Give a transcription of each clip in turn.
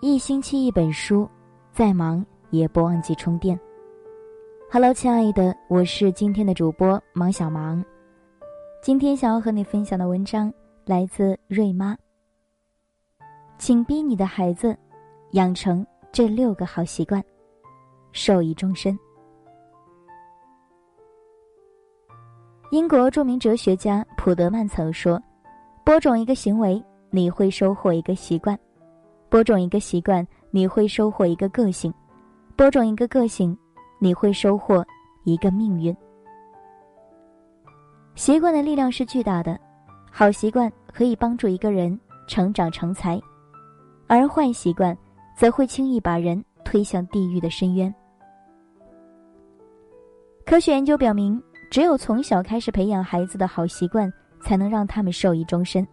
一星期一本书，再忙也不忘记充电。Hello，亲爱的，我是今天的主播芒小芒。今天想要和你分享的文章来自瑞妈。请逼你的孩子养成这六个好习惯，受益终身。英国著名哲学家普德曼曾说：“播种一个行为，你会收获一个习惯。”播种一个习惯，你会收获一个个性；播种一个个性，你会收获一个命运。习惯的力量是巨大的，好习惯可以帮助一个人成长成才，而坏习惯则会轻易把人推向地狱的深渊。科学研究表明，只有从小开始培养孩子的好习惯，才能让他们受益终身。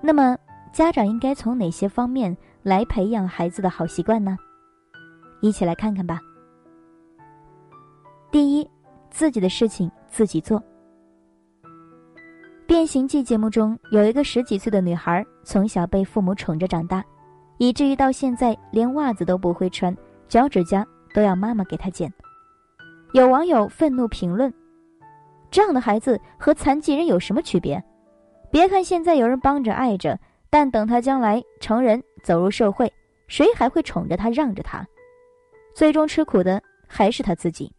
那么，家长应该从哪些方面来培养孩子的好习惯呢？一起来看看吧。第一，自己的事情自己做。《变形记》节目中有一个十几岁的女孩，从小被父母宠着长大，以至于到现在连袜子都不会穿，脚趾甲都要妈妈给她剪。有网友愤怒评论：“这样的孩子和残疾人有什么区别？别看现在有人帮着爱着。”但等他将来成人走入社会，谁还会宠着他让着他？最终吃苦的还是他自己。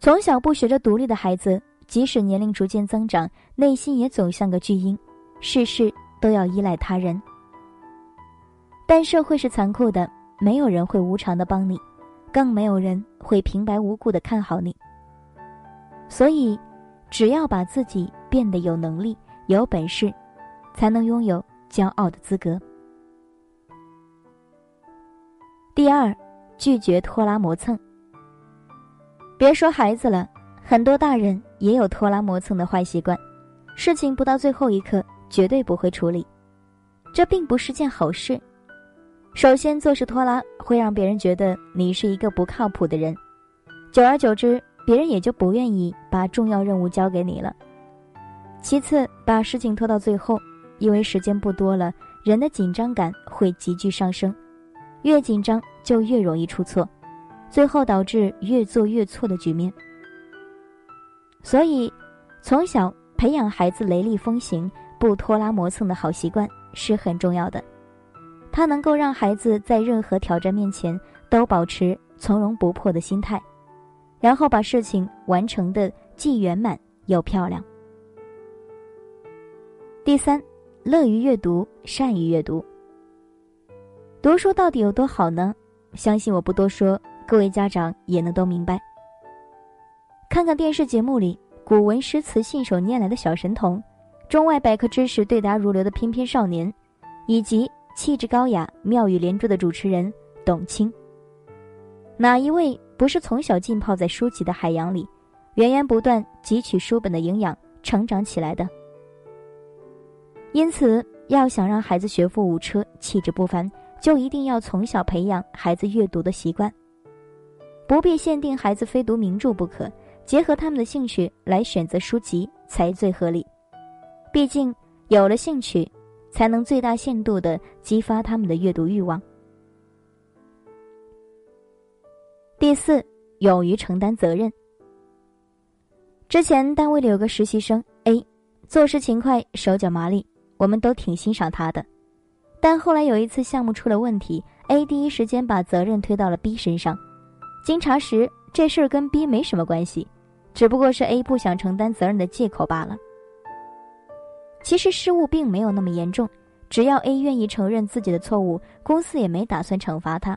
从小不学着独立的孩子，即使年龄逐渐增长，内心也总像个巨婴，事事都要依赖他人。但社会是残酷的，没有人会无偿的帮你，更没有人会平白无故的看好你。所以，只要把自己。变得有能力、有本事，才能拥有骄傲的资格。第二，拒绝拖拉磨蹭。别说孩子了，很多大人也有拖拉磨蹭的坏习惯，事情不到最后一刻绝对不会处理，这并不是件好事。首先，做事拖拉会让别人觉得你是一个不靠谱的人，久而久之，别人也就不愿意把重要任务交给你了。其次，把事情拖到最后，因为时间不多了，人的紧张感会急剧上升，越紧张就越容易出错，最后导致越做越错的局面。所以，从小培养孩子雷厉风行、不拖拉磨蹭的好习惯是很重要的，它能够让孩子在任何挑战面前都保持从容不迫的心态，然后把事情完成的既圆满又漂亮。第三，乐于阅读，善于阅读。读书到底有多好呢？相信我不多说，各位家长也能都明白。看看电视节目里古文诗词信手拈来的小神童，中外百科知识对答如流的翩翩少年，以及气质高雅、妙语连珠的主持人董卿，哪一位不是从小浸泡在书籍的海洋里，源源不断汲取书本的营养，成长起来的？因此，要想让孩子学富五车、气质不凡，就一定要从小培养孩子阅读的习惯。不必限定孩子非读名著不可，结合他们的兴趣来选择书籍才最合理。毕竟，有了兴趣，才能最大限度的激发他们的阅读欲望。第四，勇于承担责任。之前单位里有个实习生 A，做事勤快，手脚麻利。我们都挺欣赏他的，但后来有一次项目出了问题，A 第一时间把责任推到了 B 身上。经查实，这事儿跟 B 没什么关系，只不过是 A 不想承担责任的借口罢了。其实失误并没有那么严重，只要 A 愿意承认自己的错误，公司也没打算惩罚他。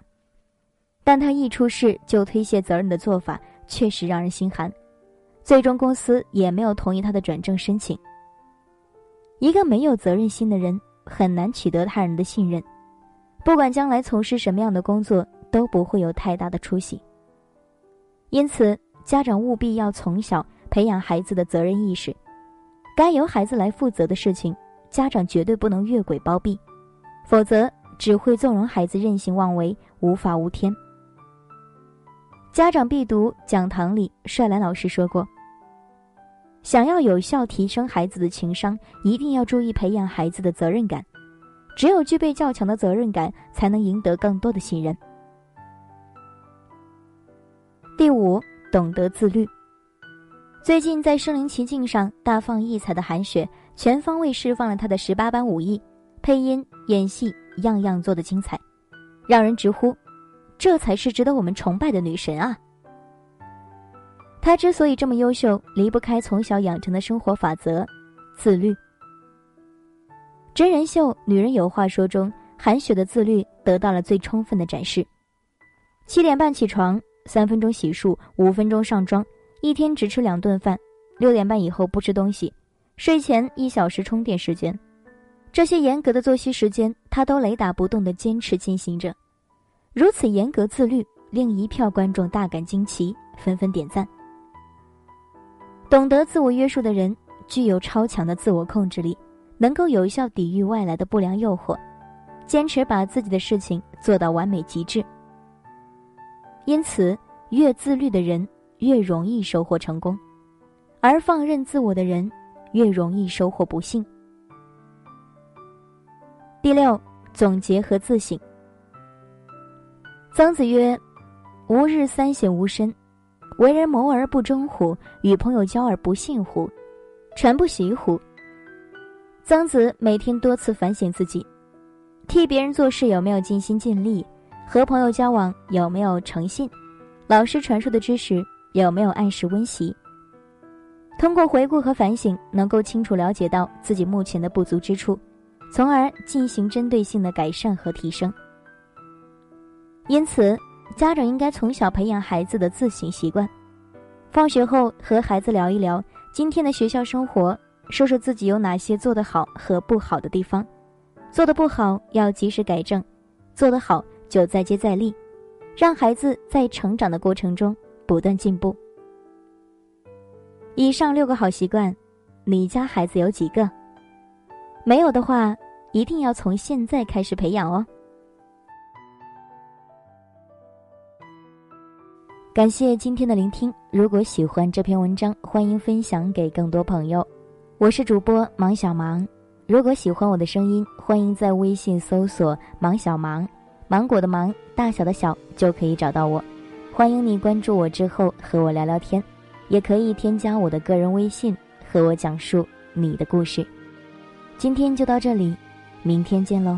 但他一出事就推卸责任的做法，确实让人心寒。最终公司也没有同意他的转正申请。一个没有责任心的人很难取得他人的信任，不管将来从事什么样的工作都不会有太大的出息。因此，家长务必要从小培养孩子的责任意识，该由孩子来负责的事情，家长绝对不能越轨包庇，否则只会纵容孩子任性妄为、无法无天。家长必读讲堂里，帅兰老师说过。想要有效提升孩子的情商，一定要注意培养孩子的责任感。只有具备较强的责任感，才能赢得更多的信任。第五，懂得自律。最近在身临其境上大放异彩的韩雪，全方位释放了她的十八般武艺，配音、演戏，样样做得精彩，让人直呼，这才是值得我们崇拜的女神啊！她之所以这么优秀，离不开从小养成的生活法则——自律。真人秀《女人有话说》中，韩雪的自律得到了最充分的展示。七点半起床，三分钟洗漱，五分钟上妆，一天只吃两顿饭，六点半以后不吃东西，睡前一小时充电时间。这些严格的作息时间，她都雷打不动地坚持进行着。如此严格自律，令一票观众大感惊奇，纷纷点赞。懂得自我约束的人，具有超强的自我控制力。能够有效抵御外来的不良诱惑，坚持把自己的事情做到完美极致。因此，越自律的人越容易收获成功，而放任自我的人越容易收获不幸。第六，总结和自省。曾子曰：“吾日三省吾身：为人谋而不忠乎？与朋友交而不信乎？传不习乎？”曾子每天多次反省自己，替别人做事有没有尽心尽力，和朋友交往有没有诚信，老师传授的知识有没有按时温习。通过回顾和反省，能够清楚了解到自己目前的不足之处，从而进行针对性的改善和提升。因此，家长应该从小培养孩子的自省习惯，放学后和孩子聊一聊今天的学校生活。说说自己有哪些做得好和不好的地方，做得不好要及时改正，做得好就再接再厉，让孩子在成长的过程中不断进步。以上六个好习惯，你家孩子有几个？没有的话，一定要从现在开始培养哦。感谢今天的聆听，如果喜欢这篇文章，欢迎分享给更多朋友。我是主播芒小芒，如果喜欢我的声音，欢迎在微信搜索“芒小芒”，芒果的芒，大小的小就可以找到我。欢迎你关注我之后和我聊聊天，也可以添加我的个人微信和我讲述你的故事。今天就到这里，明天见喽。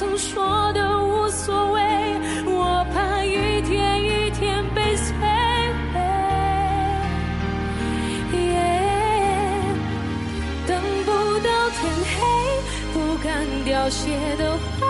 曾说的无所谓我怕一天一天被摧毁。耶等不到天黑不敢凋谢的花